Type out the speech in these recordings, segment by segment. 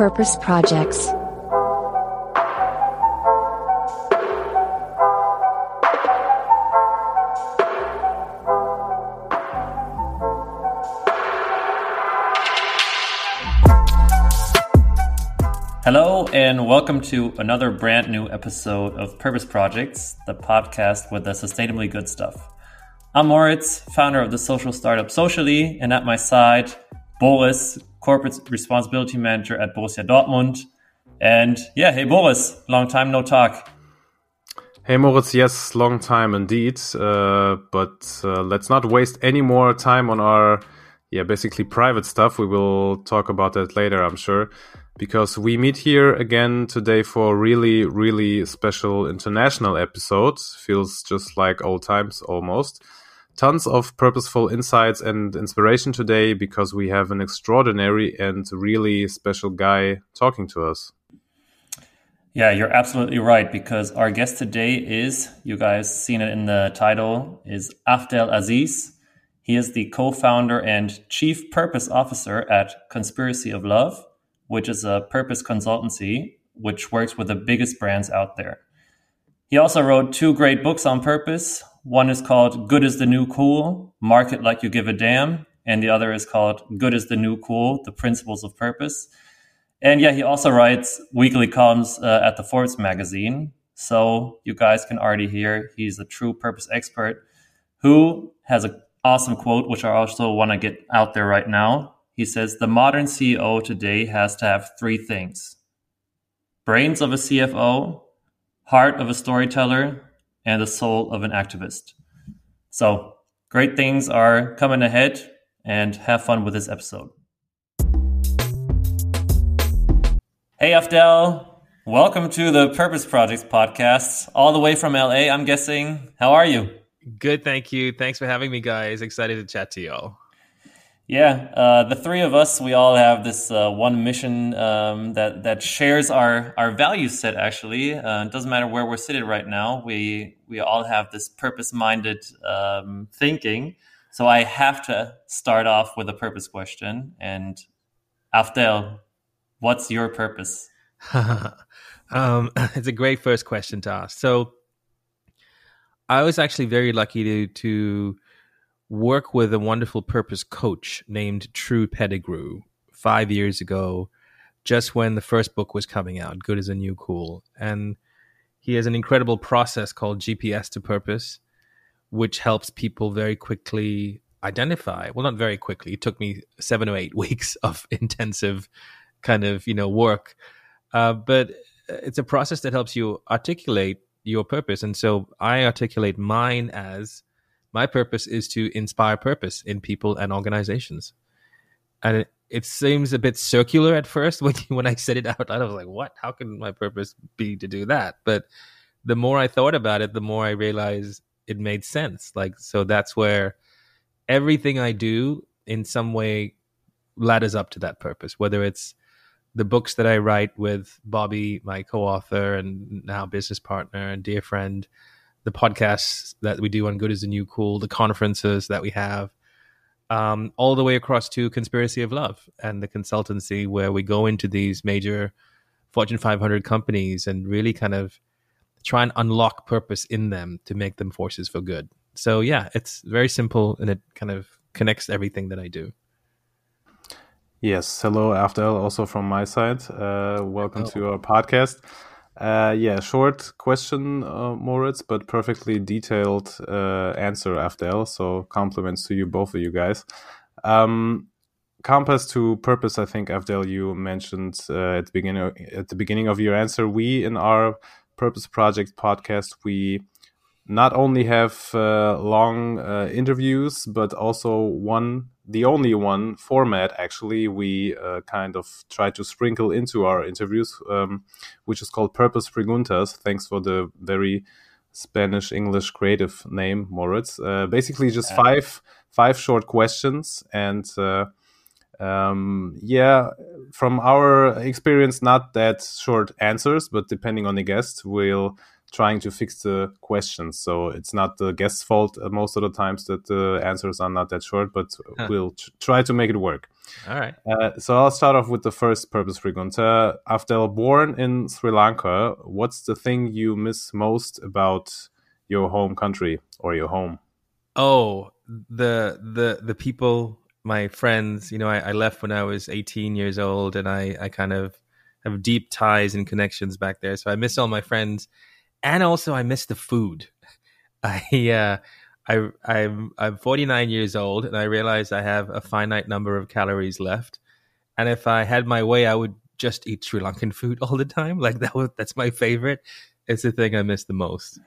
Purpose Projects. Hello, and welcome to another brand new episode of Purpose Projects, the podcast with the sustainably good stuff. I'm Moritz, founder of the social startup Socially, and at my side, Boris, corporate responsibility manager at Borussia Dortmund. And yeah, hey Boris, long time no talk. Hey Moritz, yes, long time indeed. Uh, but uh, let's not waste any more time on our, yeah, basically private stuff. We will talk about that later, I'm sure because we meet here again today for a really, really special international episode. Feels just like old times almost. Tons of purposeful insights and inspiration today because we have an extraordinary and really special guy talking to us. Yeah, you're absolutely right because our guest today is, you guys seen it in the title, is Afdhel Aziz. He is the co-founder and chief purpose officer at Conspiracy of Love which is a purpose consultancy which works with the biggest brands out there. He also wrote two great books on purpose. One is called Good is the New Cool, Market Like You Give a Damn. And the other is called Good is the New Cool, The Principles of Purpose. And yeah, he also writes weekly columns uh, at the Forbes magazine. So you guys can already hear he's a true purpose expert who has an awesome quote, which I also want to get out there right now. He says the modern CEO today has to have three things brains of a CFO, heart of a storyteller, and the soul of an activist. So, great things are coming ahead, and have fun with this episode. Hey, Afdhel. Welcome to the Purpose Projects podcast, all the way from LA, I'm guessing. How are you? Good, thank you. Thanks for having me, guys. Excited to chat to y'all. Yeah, uh, the three of us, we all have this uh, one mission um, that that shares our our value set. Actually, uh, it doesn't matter where we're seated right now. We we all have this purpose minded um, thinking. So I have to start off with a purpose question. And Afdhel, what's your purpose? um, it's a great first question to ask. So I was actually very lucky to to work with a wonderful purpose coach named Tru Pettigrew five years ago, just when the first book was coming out, Good as a New Cool. And he has an incredible process called GPS to Purpose, which helps people very quickly identify. Well, not very quickly. It took me seven or eight weeks of intensive kind of, you know, work. Uh, but it's a process that helps you articulate your purpose. And so I articulate mine as my purpose is to inspire purpose in people and organizations. And it, it seems a bit circular at first when when I said it out loud. I was like, "What? How can my purpose be to do that?" But the more I thought about it, the more I realized it made sense. Like, so that's where everything I do in some way ladders up to that purpose. Whether it's the books that I write with Bobby, my co-author and now business partner and dear friend, the podcasts that we do on Good is the New Cool, the conferences that we have, um, all the way across to Conspiracy of Love and the consultancy where we go into these major Fortune 500 companies and really kind of try and unlock purpose in them to make them forces for good. So yeah, it's very simple and it kind of connects everything that I do. Yes, hello, Afdhel, also from my side. Uh, welcome oh. to our podcast. Uh, yeah, short question, uh, Moritz, but perfectly detailed uh, answer, Afdhel. So compliments to you, both of you guys. Um, compass to purpose. I think Afdhel, you mentioned uh, at the beginning at the beginning of your answer. We in our purpose project podcast we not only have uh, long uh, interviews, but also one the only one format actually we uh, kind of try to sprinkle into our interviews, um, which is called Purpose Preguntas. Thanks for the very Spanish English creative name, Moritz. Uh, basically, just five five short questions, and uh, um, yeah, from our experience, not that short answers, but depending on the guest, we'll trying to fix the questions. So it's not the guest's fault uh, most of the times that the answers are not that short, but huh. we'll try to make it work. All right. Uh, so I'll start off with the first purpose Pregunta. Afdhel born in Sri Lanka, what's the thing you miss most about your home country or your home? Oh, the the the people, my friends. You know, I, I left when I was 18 years old, and I I kind of have deep ties and connections back there. So I miss all my friends, and also I miss the food. I uh, I I'm I'm 49 years old, and I realize I have a finite number of calories left. And if I had my way, I would just eat Sri Lankan food all the time. Like that was that's my favorite. It's the thing I miss the most.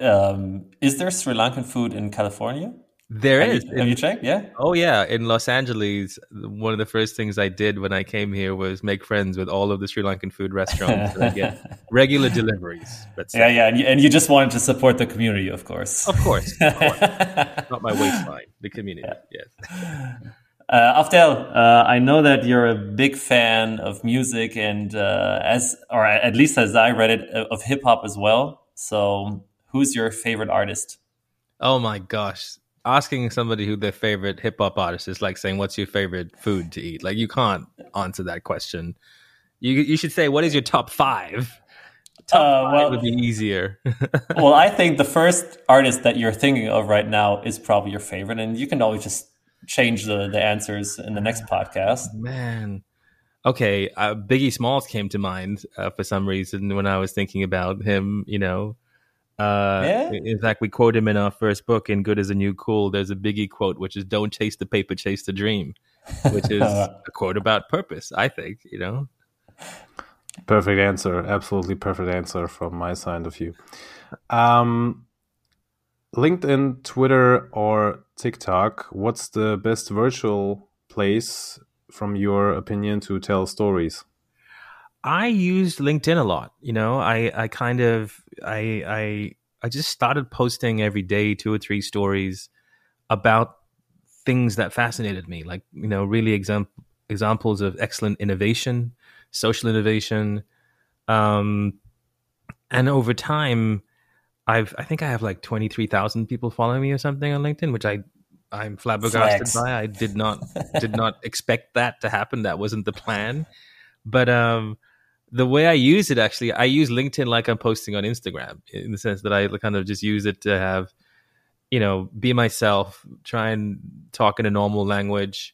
Um, is there Sri Lankan food in California? There have is. You, have you checked? Yeah. Oh yeah, in Los Angeles, one of the first things I did when I came here was make friends with all of the Sri Lankan food restaurants and get regular deliveries. Yeah, yeah, and you, and you, just wanted to support the community, of course. Of course, of course. not my waistline, the community. Yeah. Yes. Uh, Afdhel, uh, I know that you're a big fan of music and uh, as, or at least as I read it, of hip hop as well. So, who's your favorite artist? Oh my gosh, asking somebody who their favorite hip hop artist is like saying, "What's your favorite food to eat?" Like you can't answer that question. You you should say, "What is your top five? Top uh, five would be easier. well, I think the first artist that you're thinking of right now is probably your favorite, and you can always just change the the answers in the next podcast. Man. Okay, uh, Biggie Smalls came to mind uh, for some reason when I was thinking about him. You know, uh, yeah. In fact, we quote him in our first book, "In Good as a New Cool." There's a Biggie quote, which is "Don't chase the paper, chase the dream," which is a quote about purpose. I think you know. Perfect answer. Absolutely perfect answer from my side of you. Um, LinkedIn, Twitter, or TikTok. What's the best virtual place, from your opinion, to tell stories? I used LinkedIn a lot. You know, I I kind of I I I just started posting every day two or three stories about things that fascinated me, like you know, really exam- examples of excellent innovation, social innovation, um, and over time, I've I think I have like twenty three thousand people following me or something on LinkedIn, which I I'm flabbergasted Flex. by. I did not did not expect that to happen. That wasn't the plan, but um the way I use it, actually, I use LinkedIn like I'm posting on Instagram in the sense that I kind of just use it to have, you know, be myself, try and talk in a normal language,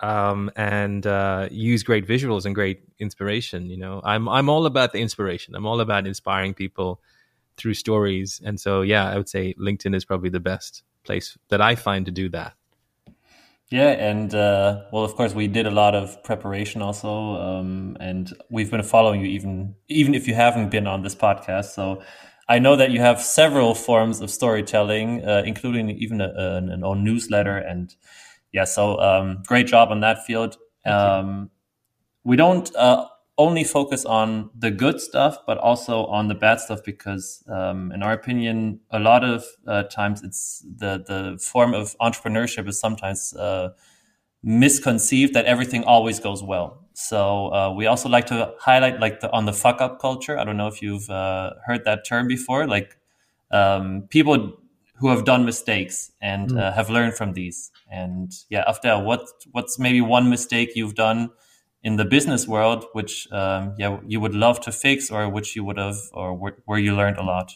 um, and uh, use great visuals and great inspiration. You know, I'm I'm all about the inspiration. I'm all about inspiring people through stories, and so yeah, I would say LinkedIn is probably the best place that I find to do that. Yeah, and uh, well, of course, we did a lot of preparation also, um, and we've been following you even even if you haven't been on this podcast. So I know that you have several forms of storytelling, uh, including even a, a, an own newsletter, and yeah, so um, great job on that field. Um, we don't uh, only focus on the good stuff, but also on the bad stuff because, um, in our opinion, a lot of uh, times it's the the form of entrepreneurship is sometimes uh, misconceived that everything always goes well. So uh, we also like to highlight like the on the fuck up culture. I don't know if you've uh, heard that term before, like um, people who have done mistakes and mm. have learned from these. And yeah, Afdhel what what's maybe one mistake you've done in the business world, which um, yeah you would love to fix, or which you would have, or where, where you learned a lot?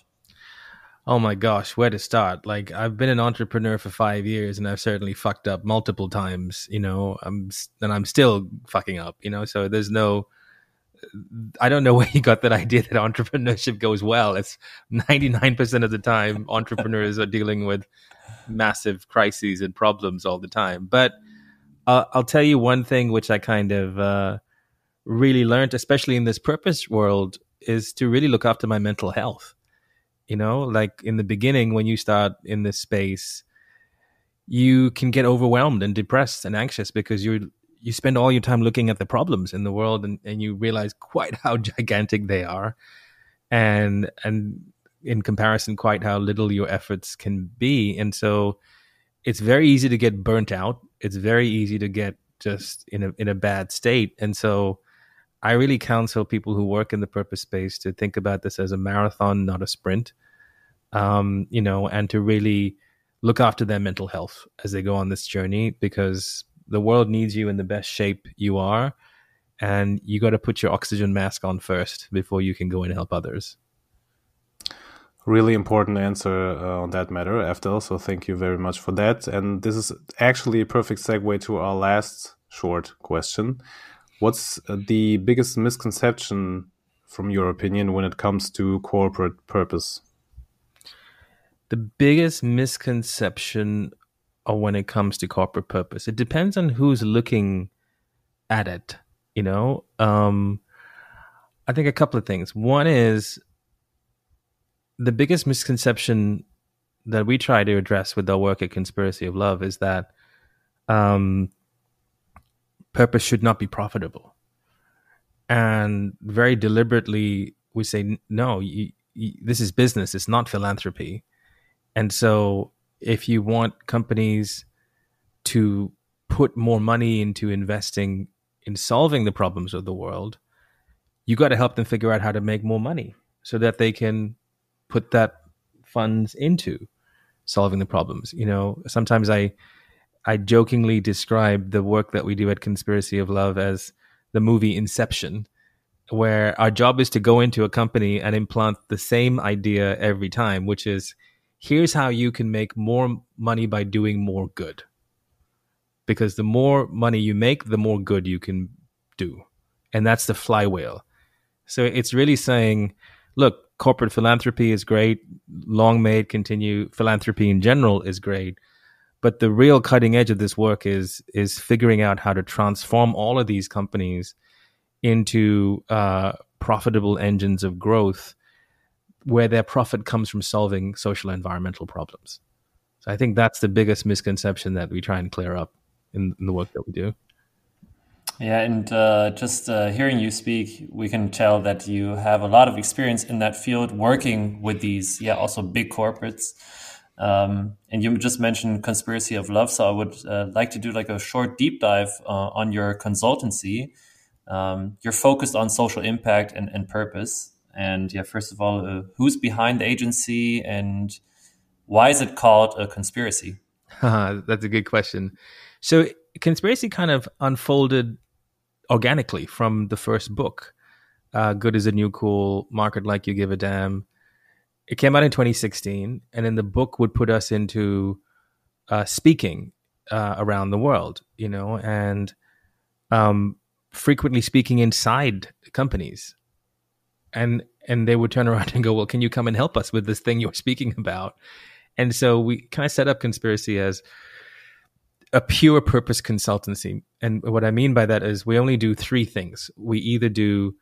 Oh my gosh, where to start? Like I've been an entrepreneur for five years, and I've certainly fucked up multiple times. You know, I'm and I'm still fucking up. You know, so there's no. I don't know where you got that idea that entrepreneurship goes well. It's 99% of the time entrepreneurs are dealing with massive crises and problems all the time. But I'll, I'll tell you one thing which I kind of uh, really learned, especially in this purpose world, is to really look after my mental health. You know, like in the beginning, when you start in this space, you can get overwhelmed and depressed and anxious because you you spend all your time looking at the problems in the world and, and you realize quite how gigantic they are and and in comparison quite how little your efforts can be and so it's very easy to get burnt out it's very easy to get just in a in a bad state. And so I really counsel people who work in the purpose space to think about this as a marathon, not a sprint. Um, you know, and to really look after their mental health as they go on this journey because the world needs you in the best shape you are and you got to put your oxygen mask on first before you can go and help others really important answer uh, on that matter Afdhel so thank you very much for that and this is actually a perfect segue to our last short question what's uh, the biggest misconception from your opinion when it comes to corporate purpose the biggest misconception or when it comes to corporate purpose. It depends on who's looking at it, you know. Um, I think a couple of things. One is the biggest misconception that we try to address with our work at Conspiracy of Love is that um, purpose should not be profitable. And very deliberately, we say, no, you, you, this is business, it's not philanthropy. And so if you want companies to put more money into investing in solving the problems of the world, you got to help them figure out how to make more money so that they can put that funds into solving the problems. You know, sometimes I I jokingly describe the work that we do at Conspiracy of Love as the movie Inception, where our job is to go into a company and implant the same idea every time, which is here's how you can make more money by doing more good. Because the more money you make, the more good you can do. And that's the flywheel. So it's really saying, look, corporate philanthropy is great. Long may it continue. Philanthropy in general is great. But the real cutting edge of this work is is figuring out how to transform all of these companies into uh, profitable engines of growth where their profit comes from solving social and environmental problems. So I think that's the biggest misconception that we try and clear up in, in the work that we do. Yeah, and uh, just uh, hearing you speak, we can tell that you have a lot of experience in that field, working with these, yeah, also big corporates. Um, and you just mentioned conspiracy of love, so I would uh, like to do like a short deep dive uh, on your consultancy. Um, you're focused on social impact and, and purpose. And yeah, first of all, uh, who's behind the agency and why is it called a conspiracy? That's a good question. So, conspiracy kind of unfolded organically from the first book, uh, "Good is a New Cool," "Market Like You Give a Damn." It came out in 2016, and then the book would put us into uh, speaking uh, around the world, you know, and um, frequently speaking inside companies and and they would turn around and go, "Well, can you come and help us with this thing you're speaking about?" And so we kind of set up conspiracy as a pure purpose consultancy. And what I mean by that is we only do three things. We either do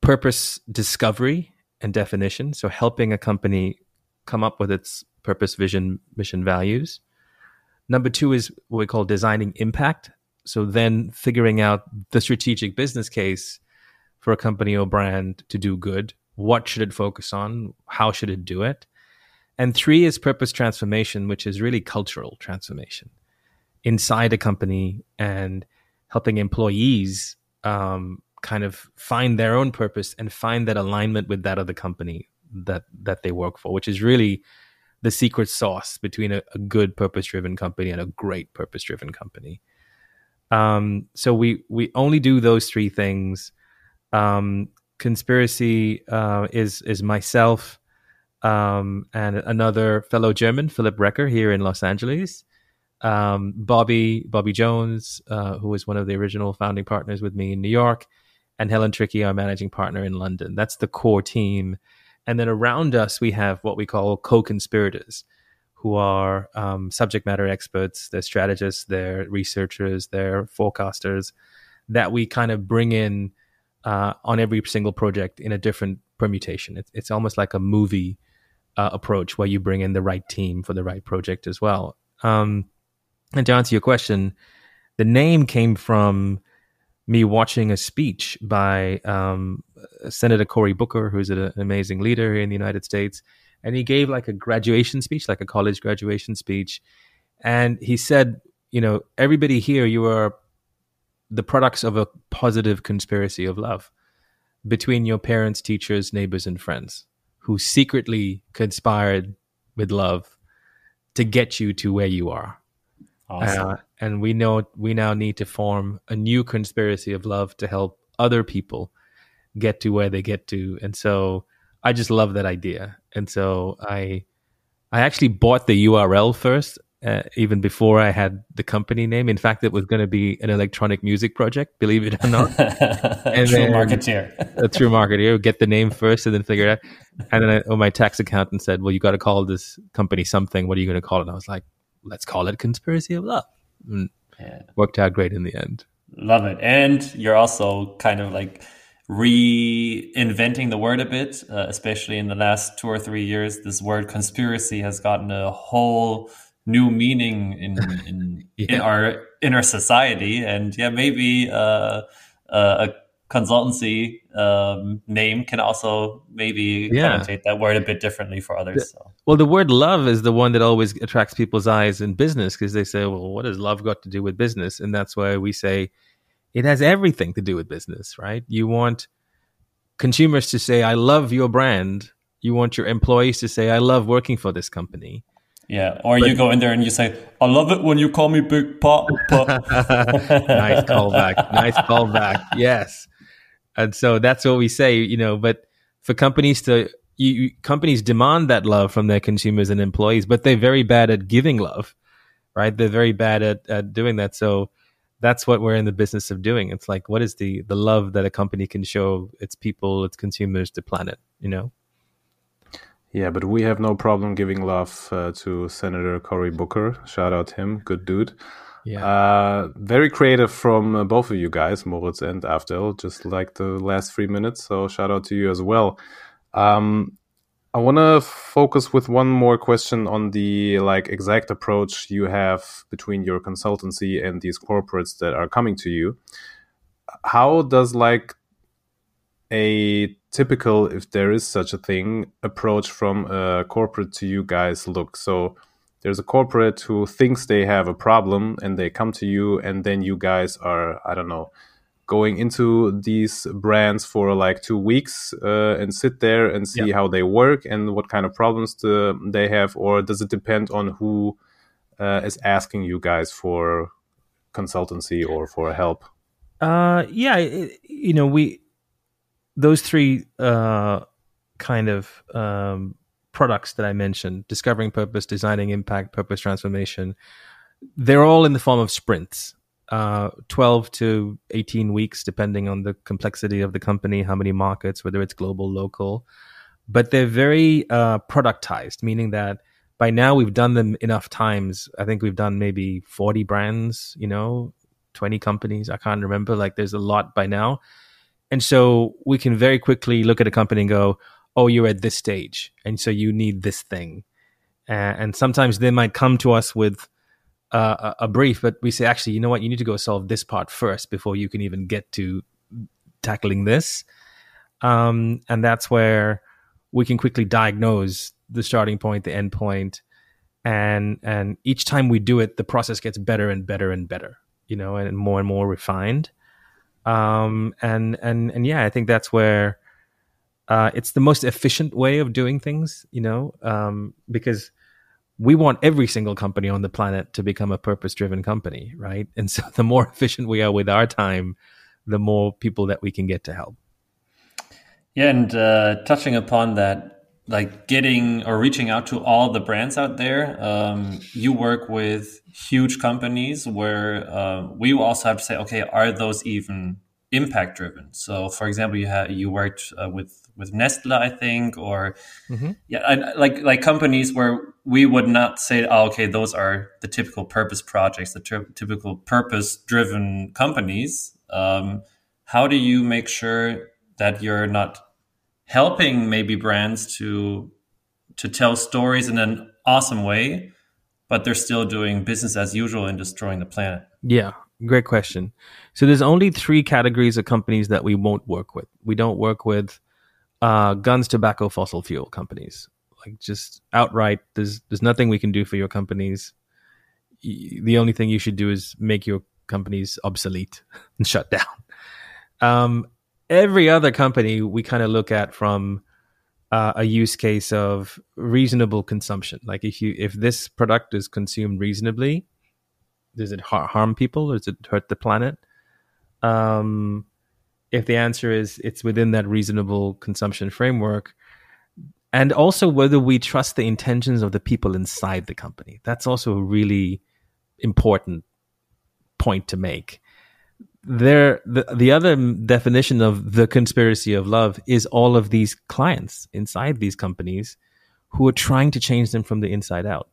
purpose discovery and definition, so helping a company come up with its purpose, vision, mission, values. Number two is what we call designing impact. So then figuring out the strategic business case for a company or brand to do good? What should it focus on? How should it do it? And three is purpose transformation, which is really cultural transformation inside a company and helping employees um, kind of find their own purpose and find that alignment with that of the company that that they work for, which is really the secret sauce between a, a good purpose driven company and a great purpose driven company. Um, so we we only do those three things um, conspiracy uh, is is myself um, and another fellow German, Philip Recker, here in Los Angeles. Um, Bobby Bobby Jones, uh, who was one of the original founding partners with me in New York, and Helen Tricky, our managing partner in London. That's the core team. And then around us, we have what we call co-conspirators, who are um, subject matter experts. They're strategists, they're researchers, they're forecasters that we kind of bring in uh, on every single project in a different permutation. It's, it's almost like a movie uh, approach where you bring in the right team for the right project as well. Um, and to answer your question, the name came from me watching a speech by um, Senator Cory Booker, who's an amazing leader here in the United States. And he gave like a graduation speech, like a college graduation speech. And he said, you know, everybody here, you are the products of a positive conspiracy of love. between your parents, teachers, neighbors, and friends who secretly conspired with love to get you to where you are. Awesome. Uh, and we know we now need to form a new conspiracy of love to help other people get to where they get to. And so I just love that idea. And so I I actually bought the URL first uh, even before I had the company name. In fact, it was going to be an electronic music project, believe it or not. and true then, marketeer. a true marketeer. Get the name first and then figure it out. And then I, oh, my tax accountant said, well, you got to call this company something. What are you going to call it? And I was like, let's call it Conspiracy of Love. And yeah. Worked out great in the end. Love it. And you're also kind of like reinventing the word a bit, uh, especially in the last two or three years. This word conspiracy has gotten a whole new meaning in in, yeah. in our in our society and yeah maybe uh, uh, a consultancy um, name can also maybe yeah. connotate that word a bit differently for others so. well the word love is the one that always attracts people's eyes in business because they say well what has love got to do with business and that's why we say it has everything to do with business right you want consumers to say i love your brand you want your employees to say i love working for this company yeah, or but, you go in there and you say, "I love it when you call me Big Papa." nice callback. Nice callback. Yes, and so that's what we say. You know, but for companies to you, companies demand that love from their consumers and employees, but they're very bad at giving love, right? They're very bad at, at doing that. So that's what we're in the business of doing. It's like, what is the the love that a company can show its people, its consumers, the planet? You know. Yeah, but we have no problem giving love uh, to Senator Cory Booker. Shout out him, good dude. Yeah. Uh, very creative from uh, both of you guys, Moritz and Afdhel, just like the last three minutes. So shout out to you as well. Um, I want to focus with one more question on the like exact approach you have between your consultancy and these corporates that are coming to you. How does like a typical, if there is such a thing, approach from a corporate to you guys look? So there's a corporate who thinks they have a problem and they come to you, and then you guys are, I don't know, going into these brands for like two weeks uh, and sit there and see yep. how they work and what kind of problems the, they have, or does it depend on who uh, is asking you guys for consultancy or for help? Uh, yeah, it, you know, we those three uh, kind of um, products that I mentioned discovering purpose, designing impact, purpose transformation they're all in the form of sprints. Uh, 12 to 18 weeks, depending on the complexity of the company, how many markets, whether it's global, local. But they're very uh, productized, meaning that by now we've done them enough times. I think we've done maybe 40 brands, you know, 20 companies. I can't remember. Like there's a lot by now. And so we can very quickly look at a company and go, oh, you're at this stage. And so you need this thing. Uh, and sometimes they might come to us with uh, a brief, but we say, actually, you know what? You need to go solve this part first before you can even get to tackling this. Um, and that's where we can quickly diagnose the starting point, the end point, and and each time we do it, the process gets better and better and better, you know, and more and more refined. Um, and and and yeah, I think that's where uh, it's the most efficient way of doing things, you know, um, because we want every single company on the planet to become a purpose driven company, right? And so the more efficient we are with our time, the more people that we can get to help. Yeah, and uh, touching upon that, like getting or reaching out to all the brands out there. Um, you work with huge companies where uh, we also have to say, okay, are those even impact driven? So, for example, you had you worked uh, with with Nestle, I think, or mm-hmm. yeah, I, like like companies where we would not say, oh, okay, those are the typical purpose projects, the typical purpose driven companies. Um, how do you make sure that you're not helping maybe brands to to tell stories in an awesome way, but they're still doing business as usual and destroying the planet? Yeah, great question. So there's only three categories of companies that we won't work with. We don't work with uh, guns, tobacco, fossil fuel companies. Like just outright, there's there's nothing we can do for your companies. The only thing you should do is make your companies obsolete and shut down. Um, every other company we kind of look at from uh, a use case of reasonable consumption. Like if you if this product is consumed reasonably, does it harm people? Does it hurt the planet? Um, if the answer is it's within that reasonable consumption framework, and also whether we trust the intentions of the people inside the company. That's also a really important point to make. There, the, the other definition of the conspiracy of love is all of these clients inside these companies who are trying to change them from the inside out,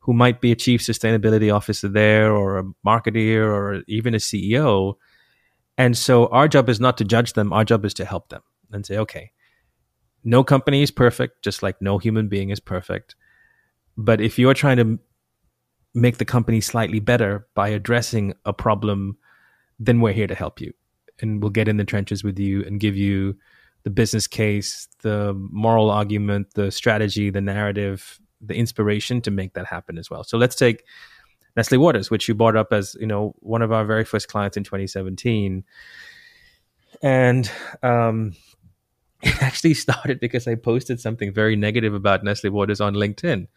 who might be a chief sustainability officer there, or a marketer, or even a CEO. And so our job is not to judge them, our job is to help them and say, okay, no company is perfect, just like no human being is perfect. But if you're trying to make the company slightly better by addressing a problem, then we're here to help you. And we'll get in the trenches with you and give you the business case, the moral argument, the strategy, the narrative, the inspiration to make that happen as well. So let's take Nestle Waters, which you brought up as you know one of our very first clients in 2017, and um, it actually started because I posted something very negative about Nestle Waters on LinkedIn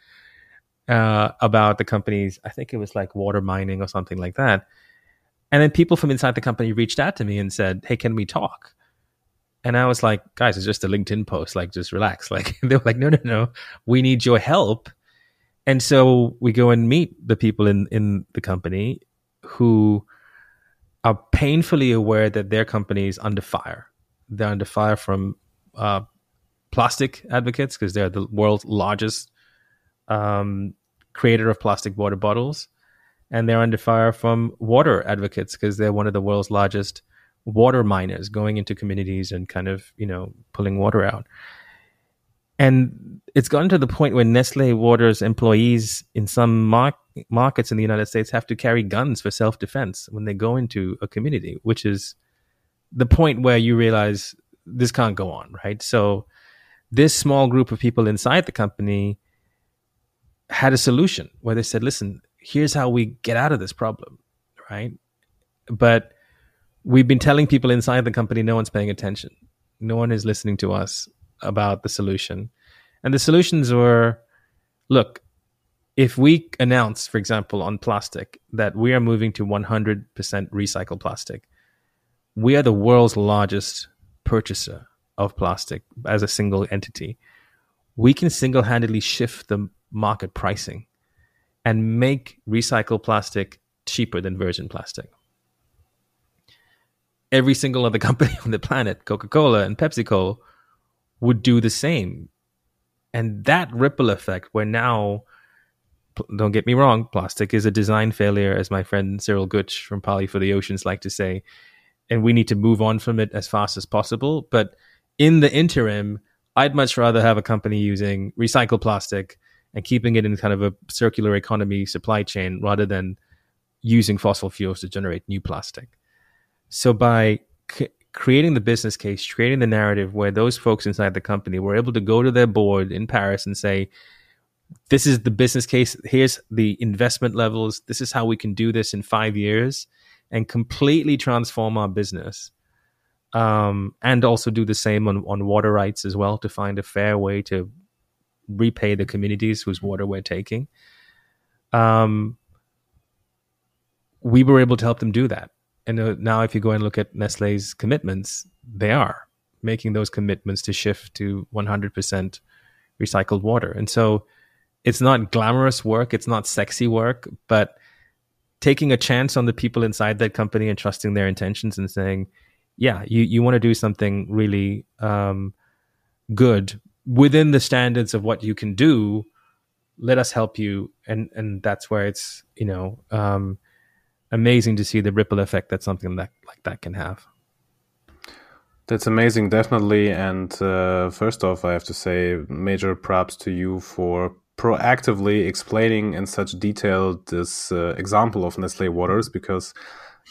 uh, about the company's, I think it was like water mining or something like that. And then people from inside the company reached out to me and said, Hey, can we talk? And I was like, guys, it's just a LinkedIn post. Like, just relax. Like, they were like, no, no, no, we need your help. And so we go and meet the people in, in the company who are painfully aware that their company is under fire. They're under fire from uh, plastic advocates because they're the world's largest um, creator of plastic water bottles, and they're under fire from water advocates because they're one of the world's largest water miners going into communities and kind of you know pulling water out. And it's gotten to the point where Nestle Waters employees in some mar- markets in the United States have to carry guns for self defense when they go into a community, which is the point where you realize this can't go on, right? So this small group of people inside the company had a solution where they said, listen, here's how we get out of this problem, right? But we've been telling people inside the company no one's paying attention. No one is listening to us about the solution. And the solutions were look, if we announce, for example, on plastic that we are moving to 100% recycled plastic, we are the world's largest purchaser of plastic as a single entity, we can single handedly shift the market pricing and make recycled plastic cheaper than virgin plastic. Every single other company on the planet, Coca Cola and PepsiCo, would do the same. And that ripple effect, where now, don't get me wrong, plastic is a design failure, as my friend Cyril Gutsch from Parley for the Oceans like to say and we need to move on from it as fast as possible. But in the interim, I'd much rather have a company using recycled plastic and keeping it in kind of a circular economy supply chain rather than using fossil fuels to generate new plastic. So by creating the business case, creating the narrative where those folks inside the company were able to go to their board in Paris and say, this is the business case. Here's the investment levels. This is how we can do this in five years and completely transform our business. Um, and also do the same on, on water rights as well to find a fair way to repay the communities whose water we're taking. Um, we were able to help them do that. And uh, now, if you go and look at Nestle's commitments, they are making those commitments to shift to 100% recycled water. And so it's not glamorous work, it's not sexy work, but taking a chance on the people inside that company and trusting their intentions and saying, yeah, you, you want to do something really um, good within the standards of what you can do. Let us help you, and and that's where it's you know um, amazing to see the ripple effect that something that like that can have. That's amazing, definitely. And uh, first off, I have to say major props to you for proactively explaining in such detail this uh, example of Nestle Waters because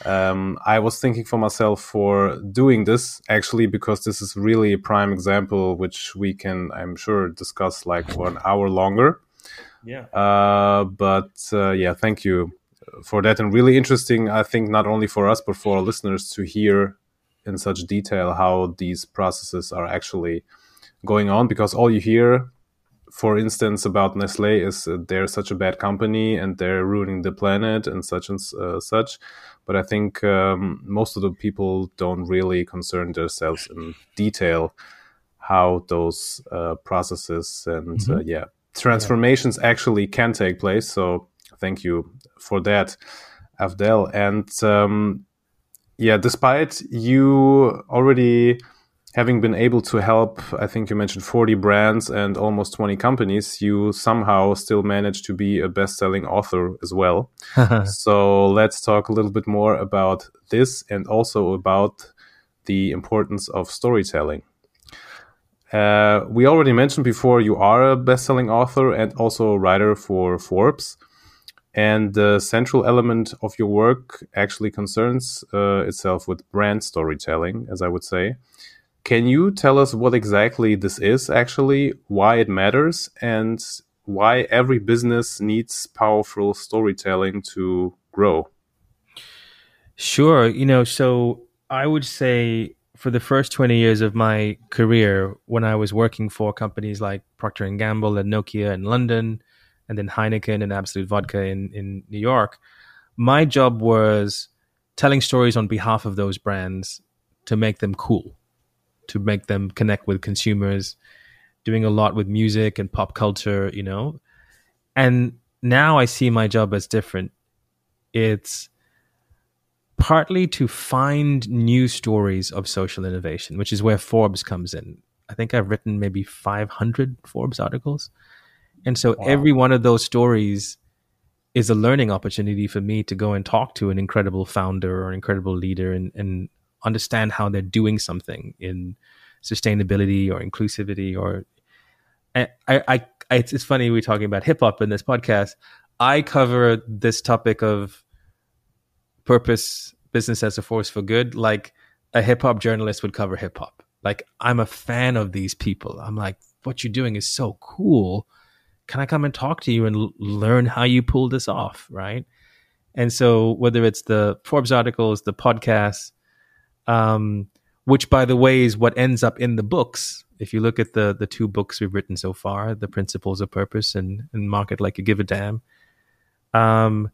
um, I was thinking for myself for doing this actually because this is really a prime example which we can I'm sure discuss like for an hour longer. Yeah. Uh, but uh, yeah, thank you for that and really interesting. I think not only for us but for our listeners to hear in such detail how these processes are actually going on because all you hear for instance about nestle is uh, they're such a bad company and they're ruining the planet and such and uh, such but i think um, most of the people don't really concern themselves in detail how those uh, processes and uh, mm-hmm. yeah transformations yeah. actually can take place so thank you for that Afdhel. And um, yeah, despite you already having been able to help, I think you mentioned 40 brands and almost 20 companies, you somehow still managed to be a best selling author as well. so let's talk a little bit more about this and also about the importance of storytelling. Uh, we already mentioned before you are a best selling author and also a writer for Forbes. And the central element of your work actually concerns uh, itself with brand storytelling, as I would say. Can you tell us what exactly this is actually, why it matters, and why every business needs powerful storytelling to grow? Sure. You know, so I would say for the first 20 years of my career, when I was working for companies like Procter and Gamble and Nokia in London, and then Heineken and Absolut Vodka in, in New York. My job was telling stories on behalf of those brands to make them cool, to make them connect with consumers, doing a lot with music and pop culture, you know. And now I see my job as different. It's partly to find new stories of social innovation, which is where Forbes comes in. I think I've written maybe 500 Forbes articles. And so wow. every one of those stories is a learning opportunity for me to go and talk to an incredible founder or incredible leader and, and understand how they're doing something in sustainability or inclusivity or I, I, I it's, it's funny we're talking about hip hop in this podcast. I cover this topic of purpose, business as a force for good, like a hip hop journalist would cover hip hop. Like I'm a fan of these people. I'm like, what you're doing is so cool can I come and talk to you and l- learn how you pull this off? Right. And so whether it's the Forbes articles, the podcasts, um, which by the way is what ends up in the books. If you look at the the two books we've written so far, the principles of purpose and, and market like you give a damn. Um,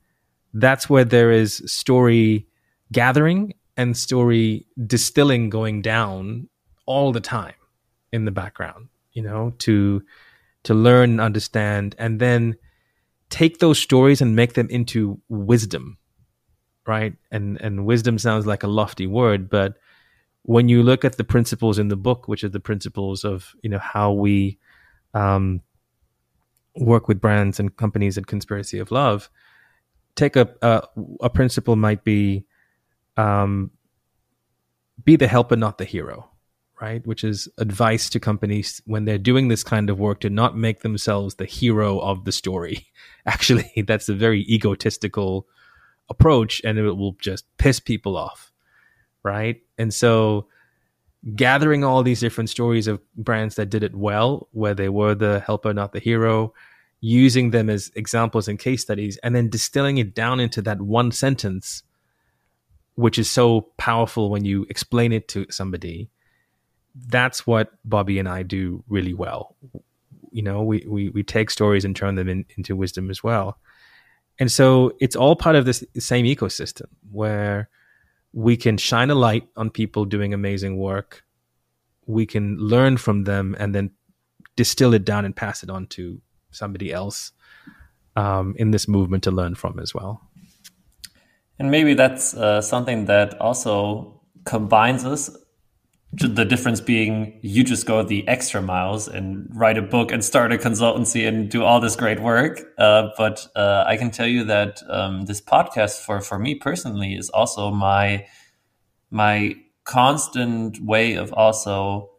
that's where there is story gathering and story distilling going down all the time in the background, you know, to to learn and understand, and then take those stories and make them into wisdom, right? And and wisdom sounds like a lofty word, but when you look at the principles in the book, which are the principles of you know how we um, work with brands and companies at Conspiracy of Love, take a a, a principle might be um, be the helper, not the hero right? Which is advice to companies when they're doing this kind of work to not make themselves the hero of the story. Actually, that's a very egotistical approach and it will just piss people off, right? And so gathering all these different stories of brands that did it well, where they were the helper, not the hero, using them as examples and case studies, and then distilling it down into that one sentence, which is so powerful when you explain it to somebody that's what Bobby and I do really well. You know, we we, we take stories and turn them in, into wisdom as well. And so it's all part of this same ecosystem where we can shine a light on people doing amazing work. We can learn from them and then distill it down and pass it on to somebody else um, in this movement to learn from as well. And maybe that's uh, something that also combines us the difference being you just go the extra miles and write a book and start a consultancy and do all this great work. Uh, but uh, I can tell you that um, this podcast for for me personally is also my my constant way of also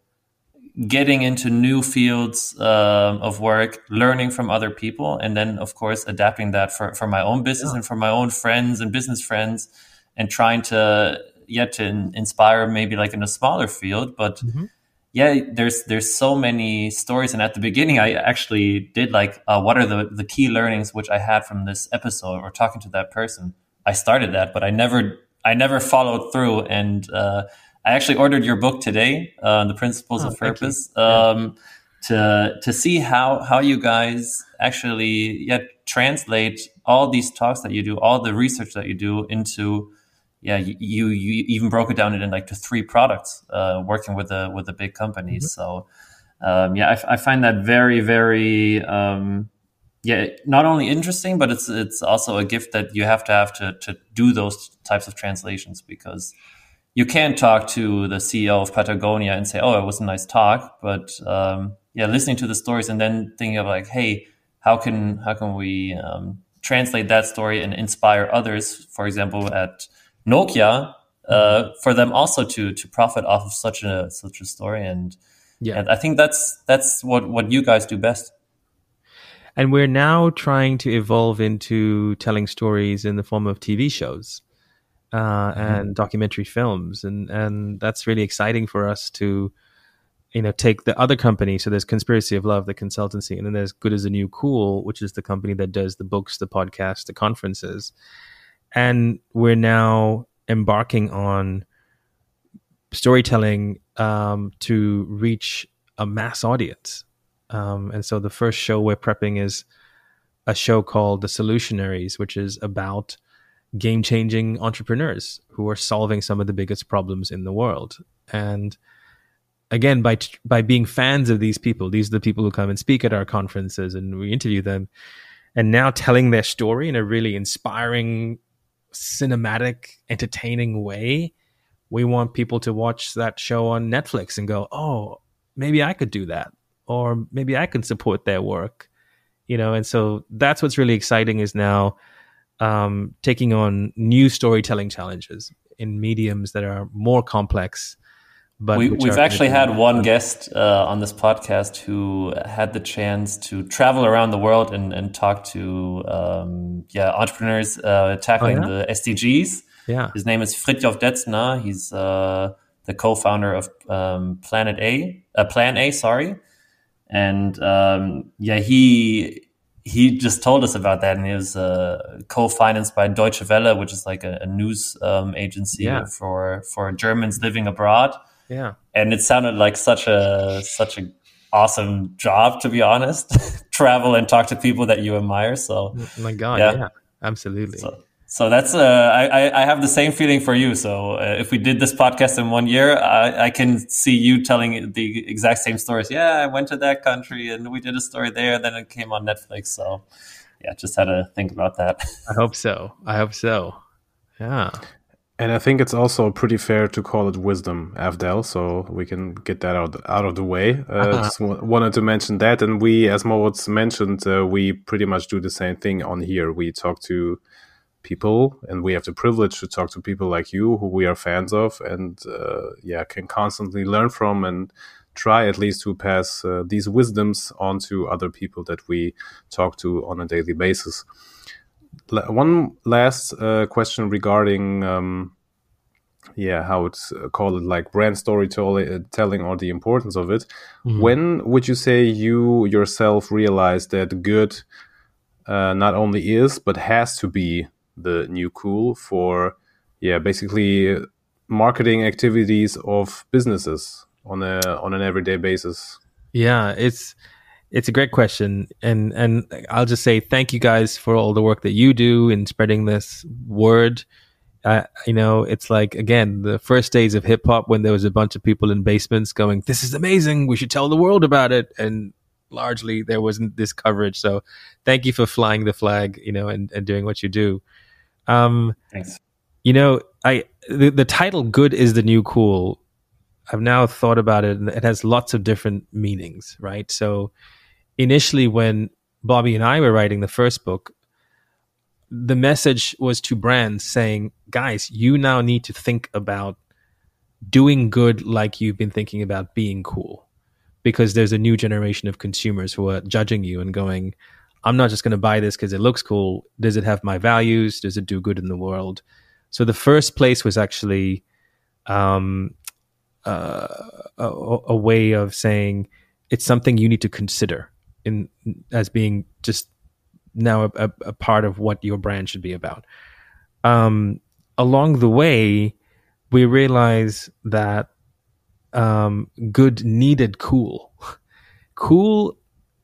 getting into new fields uh, of work, learning from other people, and then of course adapting that for for my own business yeah. and for my own friends and business friends, and trying to yet to in, inspire maybe like in a smaller field but mm-hmm. yeah there's there's so many stories and at the beginning i actually did like uh, what are the the key learnings which i had from this episode or talking to that person i started that but i never i never followed through and uh, I actually ordered your book today, uh, The Principles Oh, of. Purpose, um, to to see how how you guys actually yeah translate all these talks that you do, all the research that you do into yeah you you, even broke it down into like to three products, uh, working with the with the big companies. So um, yeah, I, I find that very very. Um, yeah, not only interesting, but it's it's also a gift that you have to have to to do those types of translations because you can't talk to the CEO of Patagonia and say, "Oh, it was a nice talk," but um, yeah, listening to the stories and then thinking of like, "Hey, how can how can we um, translate that story and inspire others?" For example, at Nokia, uh, for them also to to profit off of such a such a story, and Yeah. and I think that's that's what what you guys do best. And we're now trying to evolve into telling stories in the form of TV shows uh, and documentary films, and and that's really exciting for us to, you know, take the other company. So there's Conspiracy of Love, the consultancy, and then there's Good is the New Cool, which is the company that does the books, the podcasts, the conferences, and we're now embarking on storytelling um, to reach a mass audience. Um, and so the first show we're prepping is a show called The Solutionaries, which is about game changing entrepreneurs who are solving some of the biggest problems in the world. And again, by by being fans of these people, these are the people who come and speak at our conferences and we interview them, and now telling their story in a really inspiring, cinematic, entertaining way. We want people to watch that show on Netflix and go, "Oh, maybe I could do that." or maybe I can support their work, you know. And so that's what's really exciting is now um, taking on new storytelling challenges in mediums that are more complex. But We we've actually had one guest uh, on this podcast who had the chance to travel around the world and, and talk to um, yeah entrepreneurs uh, tackling Oh, the SDGs. yeah, His name is Fritjof Detzner. He's uh, the co-founder of um, Planet A, uh, Plan A, sorry. And um, yeah, he he just told us about that, and he was uh, co-financed by Deutsche Welle, which is like a, a news um, agency Yeah. for for Germans living abroad. Yeah, And it sounded like such a such a awesome job, to be honest. Travel and talk to people that you admire. So Oh my God, Yeah. yeah, absolutely. so, so that's uh, I, I- I have the same feeling for you. So uh, if we did this podcast in one year, I, I can see you telling the exact same stories. Yeah, I went to that country and we did a story there. Then it came on Netflix. So yeah, just had to think about that. I hope so. I hope so. Yeah, And I think it's also pretty fair to call it wisdom, Afdhel, so we can get that out out of the way. Uh, Uh-huh. Just wa- wanted to mention that, and we, as Moritz mentioned, uh, we pretty much do the same thing on here. We talk to people, and we have the privilege to talk to people like you, who we are fans of, and uh, yeah, can constantly learn from and try at least to pass uh, these wisdoms on to other people that we talk to on a daily basis. One last uh, question regarding um, yeah how it's called it like brand storytelling telling or the importance of it Mhm. when would you say you yourself realize that good uh, not only is but has to be the new cool for yeah basically marketing activities of businesses on a on an everyday basis Yeah, it's it's a great question, and and I'll just say thank you guys for all the work that you do in spreading this word. Uh, you know, it's like again the first days of hip hop when there was a bunch of people in basements going, "This is amazing, we should tell the world about it," and largely there wasn't this coverage. So, thank you for flying the flag, you know, and and doing what you do. Um, Thanks. you know, I the, the title "Good is the New Cool." I've now thought about it, and it has lots of different meanings, right? So, initially, when Bobby and I were writing the first book, the message was to brands saying, "Guys, you now need to think about doing good like you've been thinking about being cool." Because there's a new generation of consumers who are judging you and going, I'm not just going to buy this because it looks cool. Does it have my values? Does it do good in the world? So the first place was actually um, a, a way of saying it's something you need to consider in as being just now a, a part of what your brand should be about. Um, along the way, we realize that um, good needed cool. cool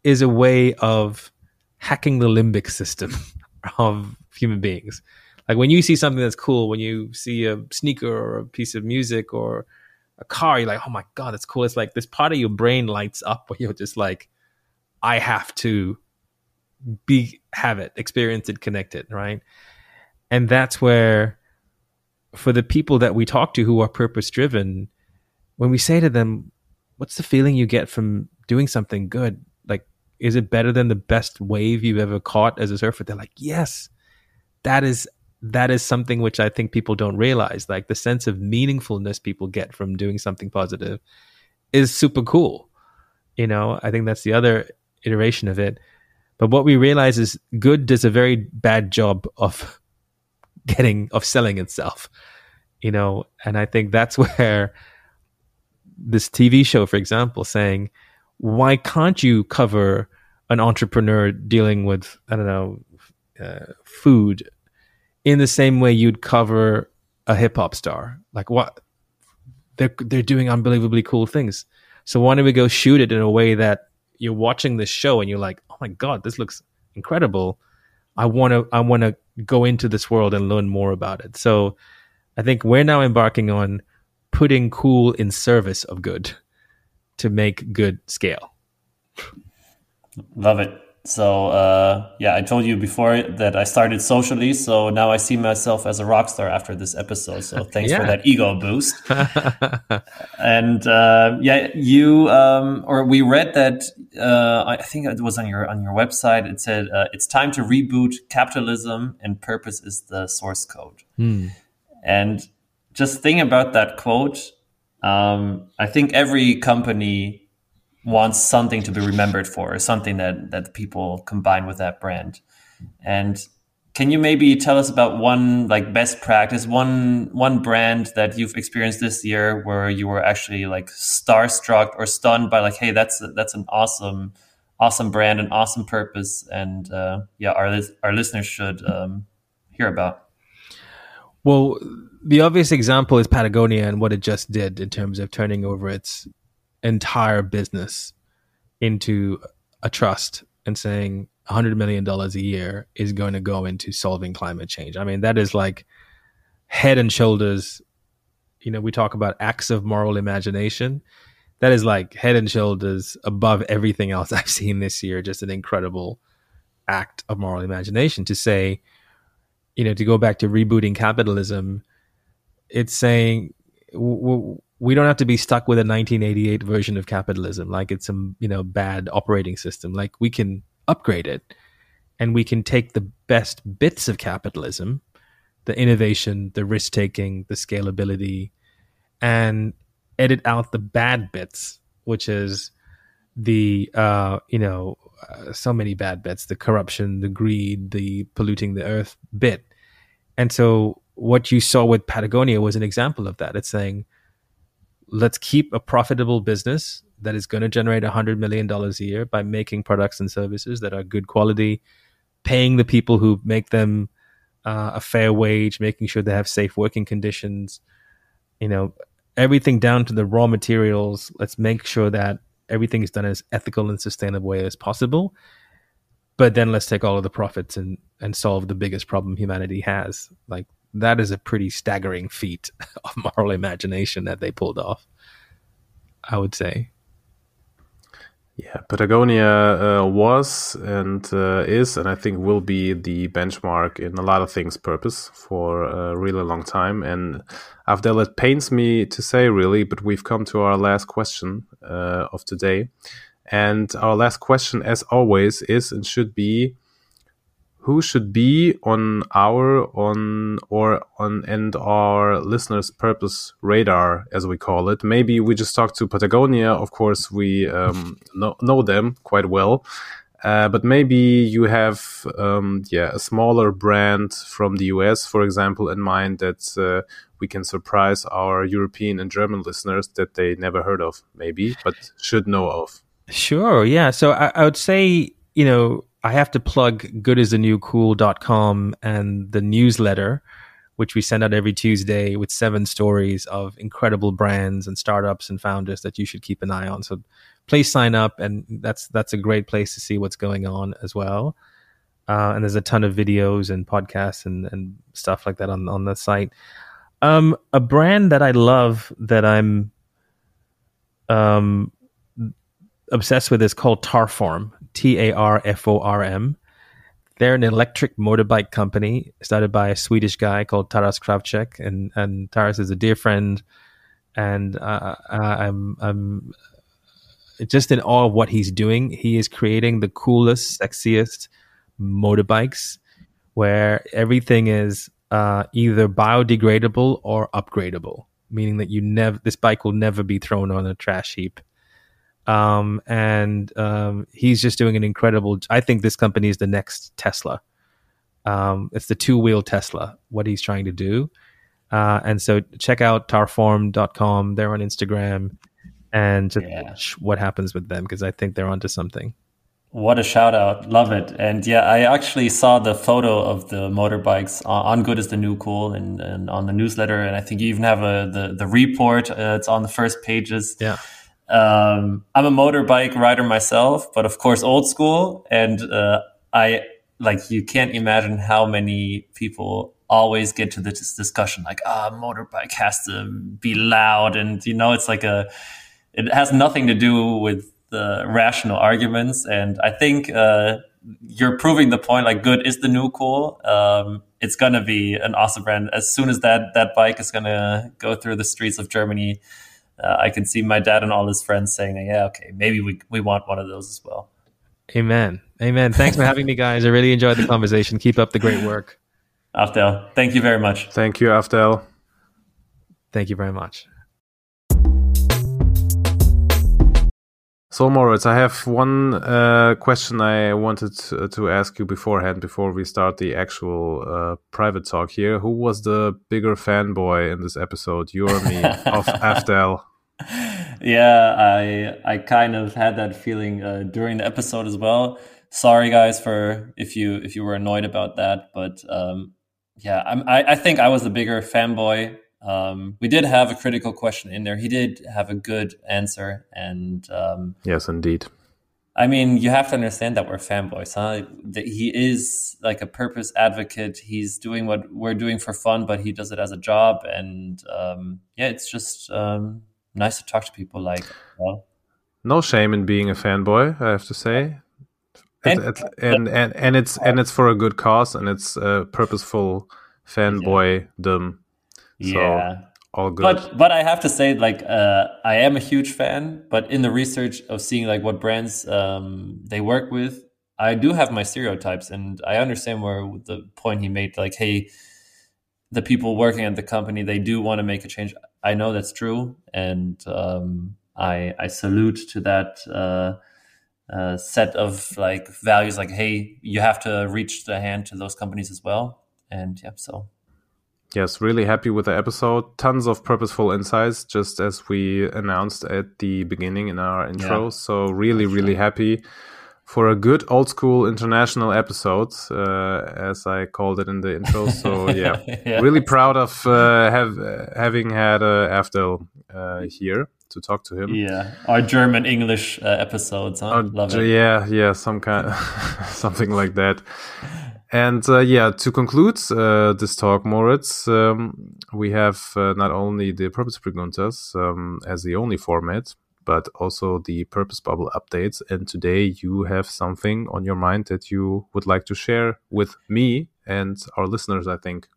is a way of hacking the limbic system of human beings. Like when you see something that's cool, when you see a sneaker or a piece of music or a car, you're like, oh my God, that's cool. It's like this part of your brain lights up where you're just like, I have to be have it, experience it, connect it, right? And that's where for the people that we talk to who are purpose driven, when we say to them, What's the feeling you get from doing something good? Like, is it better than the best wave you've ever caught as a surfer? They're like, Yes. That is that is something which I think people don't realize. Like the sense of meaningfulness people get from doing something positive is super cool. You know, I think that's the other iteration of it. But what we realize is good does a very bad job of getting of selling itself. You know, and I think that's where this TV show, for example, saying, why can't you cover an entrepreneur dealing with, I don't know, uh, food in the same way you'd cover a hip hop star. Like what they're they're doing unbelievably cool things. So why don't we go shoot it in a way that you're watching this show and you're like, oh my god, this looks incredible. I want to I want to go into this world and learn more about it. So I think we're now embarking on putting cool in service of good to make good scale. Love it. So uh, yeah, I told you before that I started socially, so now I see myself as a rock star after this episode. So thanks yeah. for that ego boost. and uh, yeah, you um, or we read that uh, I think it was on your on your website. It said uh, it's time to reboot capitalism, and purpose is the source code. Hmm. And just think about that quote. Um, I think every company wants something to be remembered for, or something that that people combine with that brand. And can you maybe tell us about one like best practice, one one brand that you've experienced this year where you were actually like starstruck or stunned by like, hey, that's that's an awesome awesome brand, an awesome purpose, and uh, yeah, our our listeners should um, hear about. Well, the obvious example is Patagonia and what it just did in terms of turning over its entire business into a trust and saying $100 million a year is going to go into solving climate change. I mean, that is like head and shoulders. You know, we talk about acts of moral imagination. That is like head and shoulders above everything else I've seen this year. Just an incredible act of moral imagination to say, you know, to go back to rebooting capitalism, it's saying we don't have to be stuck with a 1988 version of capitalism. Like it's some you know bad operating system. Like we can upgrade it and we can take the best bits of capitalism the innovation the risk taking the scalability and edit out the bad bits which is the uh you know uh, so many bad bits the corruption the greed the polluting the earth bit. And so what you saw with patagonia was an example of that. It's saying let's keep a profitable business that is going to generate $100 million a year by making products and services that are good quality, paying the people who make them uh, a fair wage, making sure they have safe working conditions, you know, everything down to the raw materials. Let's make sure that everything is done as ethical and sustainable way as possible. But then let's take all of the profits and, and solve the biggest problem humanity has, like that is a pretty staggering feat of moral imagination that they pulled off. I would say. Yeah, Patagonia uh, was and uh, is, and I think will be the benchmark in a lot of things. Purpose for a really long time, and after it pains me to say, really, but we've come to our last question uh, of today, and our last question, as always, is and should be who should be on our on or on and our listeners purpose radar as we call it. Maybe we just talked to patagonia. Of course we um, know, know them quite well. Uh, but maybe you have um, yeah a smaller brand from the us for example in mind that uh, we can surprise our european and german listeners that they never heard of maybe but should know of. Sure yeah. So I, I would say you know I have to plug goodisthenewcool.com and the newsletter, which we send out every Tuesday with seven stories of incredible brands and startups and founders that you should keep an eye on. So please sign up, and that's that's a great place to see what's going on as well. Uh, and there's a ton of videos and podcasts and, and stuff like that on on the site. Um, a brand that I love that I'm um, obsessed with is called Tarform, T A R F O R M. They're an electric motorbike company started by a Swedish guy called Taras Kravtchouk, and and Taras is a dear friend, and uh, I'm I'm just in awe of what he's doing. He is creating the coolest, sexiest motorbikes, where everything is uh, either biodegradable or upgradable, meaning that you never this bike will never be thrown on a trash heap um, and um, he's just doing an incredible. I think this company is the next Tesla. Um, it's the two wheel Tesla. What he's trying to do, uh, and so check out tarform.com. They're on Instagram, and just yeah. watch what happens with them because I think they're onto something. What a shout out. Love it. And yeah, I actually saw the photo of the motorbikes on Good is the New Cool and, and on the newsletter. And I think you even have a, the, the report. Uh, it's on the first pages. Yeah. Um, I'm a motorbike rider myself, but of course old school. And uh, I like you can't imagine how many people always get to this discussion like, ah, oh, motorbike has to be loud, and you know, it's like a it has nothing to do with the rational arguments. And I think uh, you're proving the point. Like, good is the new cool. Um, it's gonna be an awesome brand as soon as that that bike is gonna go through the streets of Germany uh, I can see my dad and all his friends saying, "Yeah, okay, maybe we we want one of those as well." Amen. Amen. Thanks for having me, guys. I really enjoyed the conversation. Keep up the great work. Afdhel, thank you very much. Thank you, Afdhel. Thank you very much. So, Moritz, I have one uh, question I wanted to, to, ask you beforehand, before we start the actual uh, private talk here. Who was the bigger fanboy in this episode, you or me, of Afdhel? Yeah, I I kind of had that feeling uh, during the episode as well. Sorry, guys, for if you if you were annoyed about that, but um, yeah, I'm, I, I think I was the bigger fanboy um, we did have a critical question in there. He did have a good answer, and um, yes, indeed. I mean, you have to understand that we're fanboys, huh? That he is like a purpose advocate. He's doing what we're doing for fun, but he does it as a job, and um, yeah, it's just um, nice to talk to people like. Well, no shame in being a fanboy, I have to say. And, it, it, and, and and it's and it's for a good cause, and it's a purposeful fanboydom. Yeah. So, all good. But but I have to say, like, uh, I am a huge fan. But in the research of seeing like what brands um, they work with, I do have my stereotypes, and I understand where the point he made. Like, hey, the people working at the company they do want to make a change. I know that's true, and um, I I salute to that. Uh, uh, set of like values like hey you have to reach the hand to those companies as well and yeah so Yes, really happy with the episode. Tons of purposeful insights, just as we announced at the beginning in our intro. Yeah. So, really, really happy for a good old school international episode, uh, as I called it in the intro. So, yeah, yeah. really proud of uh, have, having had uh, Afdhel uh, here to talk to him. Yeah, our German English uh, episodes, huh? Love it. Yeah, yeah, some kind, something like that. And uh, yeah, to conclude uh, this talk, Moritz, um, we have uh, not only the Purpose Preguntas um, as the only format, but also the Purpose Bubble updates. And today you have something on your mind that you would like to share with me and our listeners, I think.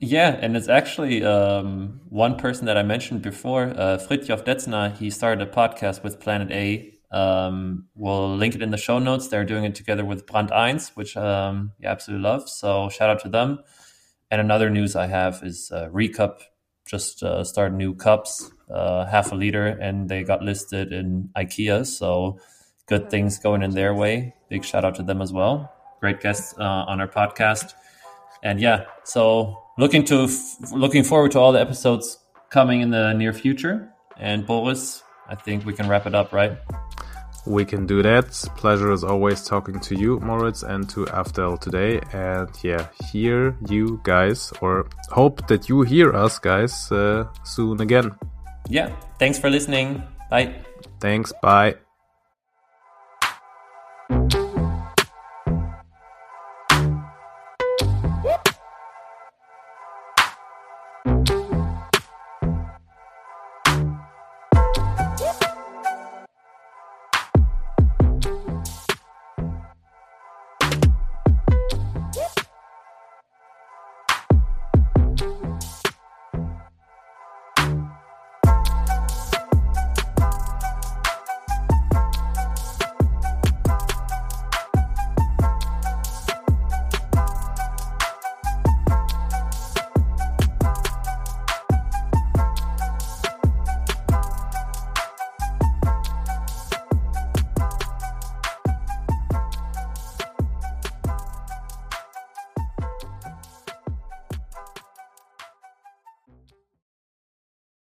Yeah, and it's actually um, one person that I mentioned before, uh, Fritjof Detzner. He started a podcast with Planet A um, we'll link it in the show notes. They're doing it together with Brand Eins, which um, you absolutely love. So shout out to them. And another news I have is uh, Recup just uh, started new cups, uh, half a liter, and they got listed in IKEA. So good things going in their way. Big shout out to them as well. Great guests uh, on our podcast. And yeah, so looking to f- looking forward to all the episodes coming in the near future. And Boris, I think we can wrap it up, right? We can do that. Pleasure as always talking to you, Moritz, and to Afdhel today. And yeah, hear you guys, or hope that you hear us guys uh, soon again. Yeah. Thanks for listening. Bye. Thanks. Bye.